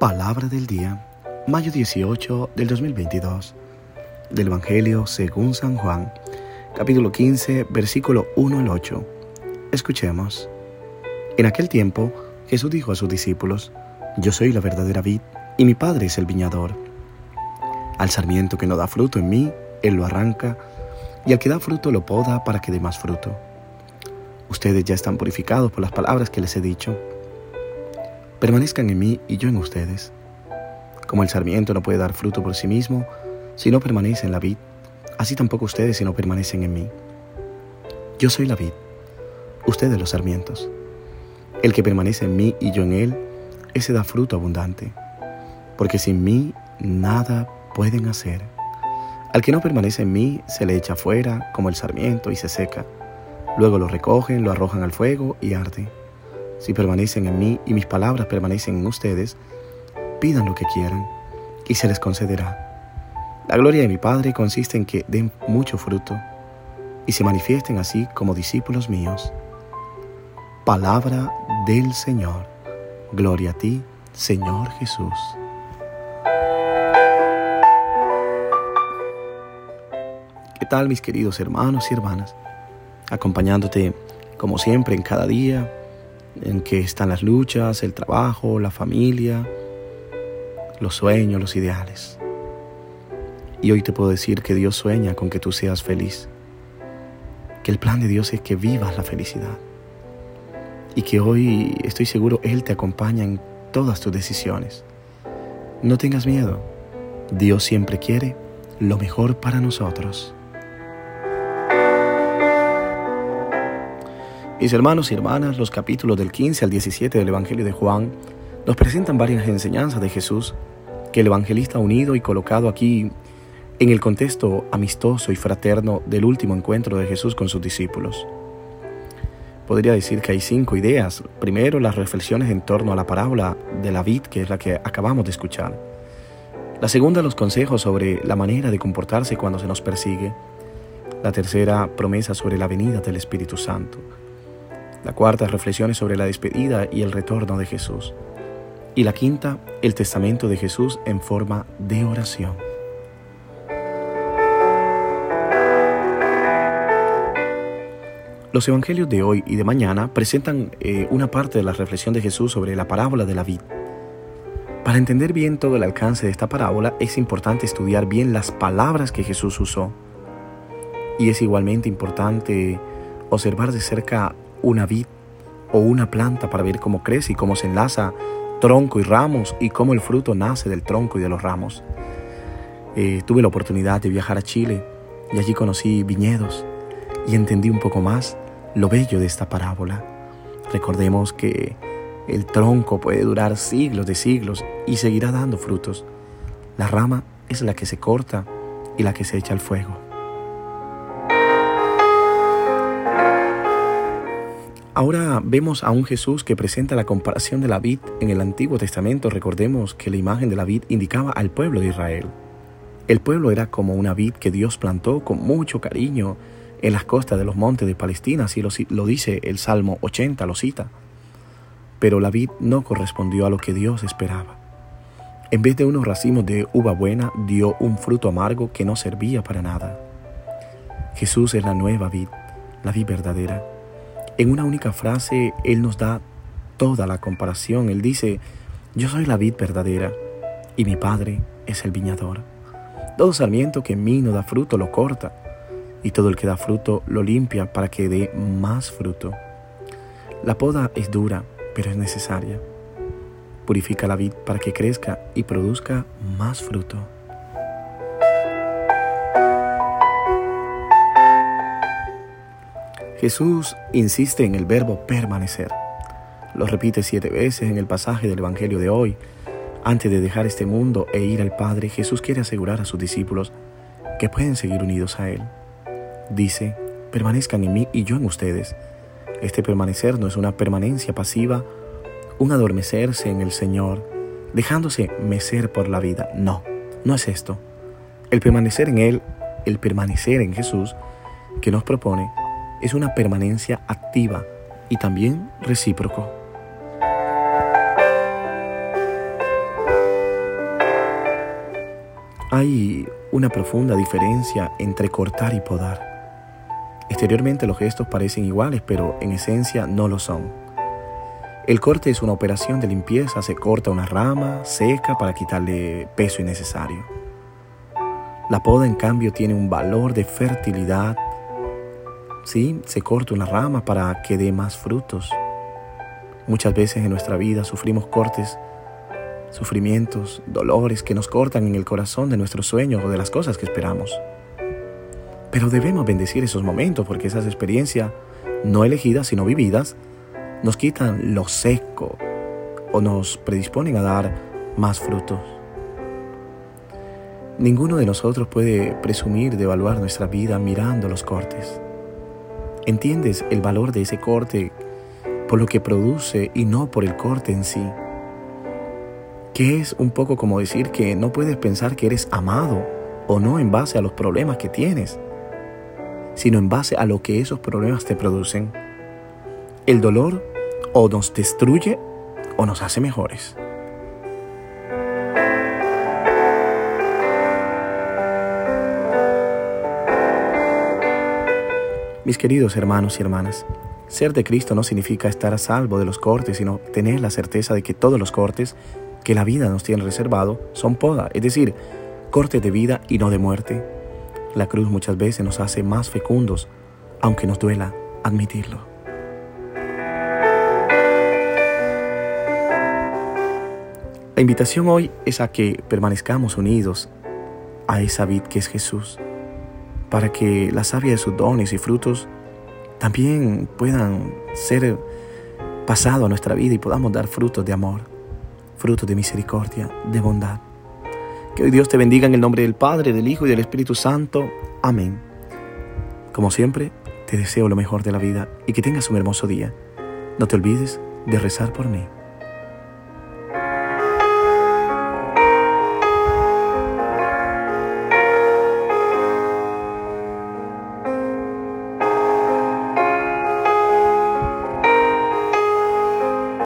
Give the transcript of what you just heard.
Palabra del día, mayo 18 del 2022, del Evangelio según San Juan, capítulo 15, versículo 1 al 8. Escuchemos. En aquel tiempo, Jesús dijo a sus discípulos, Yo soy la verdadera vid, y mi Padre es el viñador. Al sarmiento que no da fruto en mí, Él lo arranca, y al que da fruto lo poda para que dé más fruto. Ustedes ya están purificados por las palabras que les he dicho permanezcan en mí y yo en ustedes. Como el sarmiento no puede dar fruto por sí mismo si no permanece en la vid, así tampoco ustedes si no permanecen en mí. Yo soy la vid, ustedes los sarmientos. El que permanece en mí y yo en él, ese da fruto abundante, porque sin mí nada pueden hacer. Al que no permanece en mí se le echa fuera como el sarmiento y se seca. Luego lo recogen, lo arrojan al fuego y arde. Si permanecen en mí y mis palabras permanecen en ustedes, pidan lo que quieran y se les concederá. La gloria de mi Padre consiste en que den mucho fruto y se manifiesten así como discípulos míos. Palabra del Señor. Gloria a ti, Señor Jesús. ¿Qué tal mis queridos hermanos y hermanas? Acompañándote como siempre en cada día en que están las luchas, el trabajo, la familia, los sueños, los ideales. Y hoy te puedo decir que Dios sueña con que tú seas feliz, que el plan de Dios es que vivas la felicidad y que hoy estoy seguro Él te acompaña en todas tus decisiones. No tengas miedo, Dios siempre quiere lo mejor para nosotros. Mis hermanos y hermanas, los capítulos del 15 al 17 del Evangelio de Juan nos presentan varias enseñanzas de Jesús que el evangelista unido y colocado aquí en el contexto amistoso y fraterno del último encuentro de Jesús con sus discípulos. Podría decir que hay cinco ideas. Primero, las reflexiones en torno a la parábola de la vid, que es la que acabamos de escuchar. La segunda, los consejos sobre la manera de comportarse cuando se nos persigue. La tercera, promesa sobre la venida del Espíritu Santo. La cuarta, reflexiones sobre la despedida y el retorno de Jesús. Y la quinta, el testamento de Jesús en forma de oración. Los evangelios de hoy y de mañana presentan eh, una parte de la reflexión de Jesús sobre la parábola de la vid. Para entender bien todo el alcance de esta parábola es importante estudiar bien las palabras que Jesús usó. Y es igualmente importante observar de cerca una vid o una planta para ver cómo crece y cómo se enlaza tronco y ramos y cómo el fruto nace del tronco y de los ramos. Eh, tuve la oportunidad de viajar a Chile y allí conocí viñedos y entendí un poco más lo bello de esta parábola. Recordemos que el tronco puede durar siglos de siglos y seguirá dando frutos. La rama es la que se corta y la que se echa al fuego. Ahora vemos a un Jesús que presenta la comparación de la vid en el Antiguo Testamento. Recordemos que la imagen de la vid indicaba al pueblo de Israel. El pueblo era como una vid que Dios plantó con mucho cariño en las costas de los montes de Palestina, así lo, lo dice el Salmo 80, lo cita. Pero la vid no correspondió a lo que Dios esperaba. En vez de unos racimos de uva buena, dio un fruto amargo que no servía para nada. Jesús es la nueva vid, la vid verdadera en una única frase, Él nos da toda la comparación. Él dice, yo soy la vid verdadera y mi Padre es el viñador. Todo sarmiento que en mí no da fruto lo corta y todo el que da fruto lo limpia para que dé más fruto. La poda es dura, pero es necesaria. Purifica la vid para que crezca y produzca más fruto. Jesús insiste en el verbo permanecer. Lo repite siete veces en el pasaje del Evangelio de hoy. Antes de dejar este mundo e ir al Padre, Jesús quiere asegurar a sus discípulos que pueden seguir unidos a Él. Dice, permanezcan en mí y yo en ustedes. Este permanecer no es una permanencia pasiva, un adormecerse en el Señor, dejándose mecer por la vida. No, no es esto. El permanecer en Él, el permanecer en Jesús, que nos propone, es una permanencia activa y también recíproco. Hay una profunda diferencia entre cortar y podar. Exteriormente los gestos parecen iguales, pero en esencia no lo son. El corte es una operación de limpieza, se corta una rama seca para quitarle peso innecesario. La poda en cambio tiene un valor de fertilidad. Sí, se corta una rama para que dé más frutos. Muchas veces en nuestra vida sufrimos cortes sufrimientos, dolores que nos cortan en el corazón de nuestros sueños o de las cosas que esperamos. Pero debemos bendecir esos momentos porque esas experiencias, no elegidas sino vividas, nos quitan lo seco o nos predisponen a dar más frutos. Ninguno de nosotros puede presumir de evaluar nuestra vida mirando los cortes. ¿Entiendes el valor de ese corte por lo que produce y no por el corte en sí? que es un poco como decir que no puedes pensar que eres amado o no en base a los problemas que tienes, sino en base a lo que esos problemas te producen. El dolor o nos destruye o nos hace mejores. Mis queridos hermanos y hermanas, ser de Cristo no significa estar a salvo de los cortes, sino tener la certeza de que todos los cortes que la vida nos tiene reservado son poda, es decir, cortes de vida y no de muerte. La cruz muchas veces nos hace más fecundos, aunque nos duela admitirlo. La invitación hoy es a que permanezcamos unidos a esa vid que es Jesús, para que la savia de sus dones y frutos también puedan ser pasado a nuestra vida y podamos dar frutos de amor fruto de misericordia, de bondad. Que hoy Dios te bendiga en el nombre del Padre, del Hijo y del Espíritu Santo. Amén. Como siempre, te deseo lo mejor de la vida y que tengas un hermoso día. No te olvides de rezar por mí.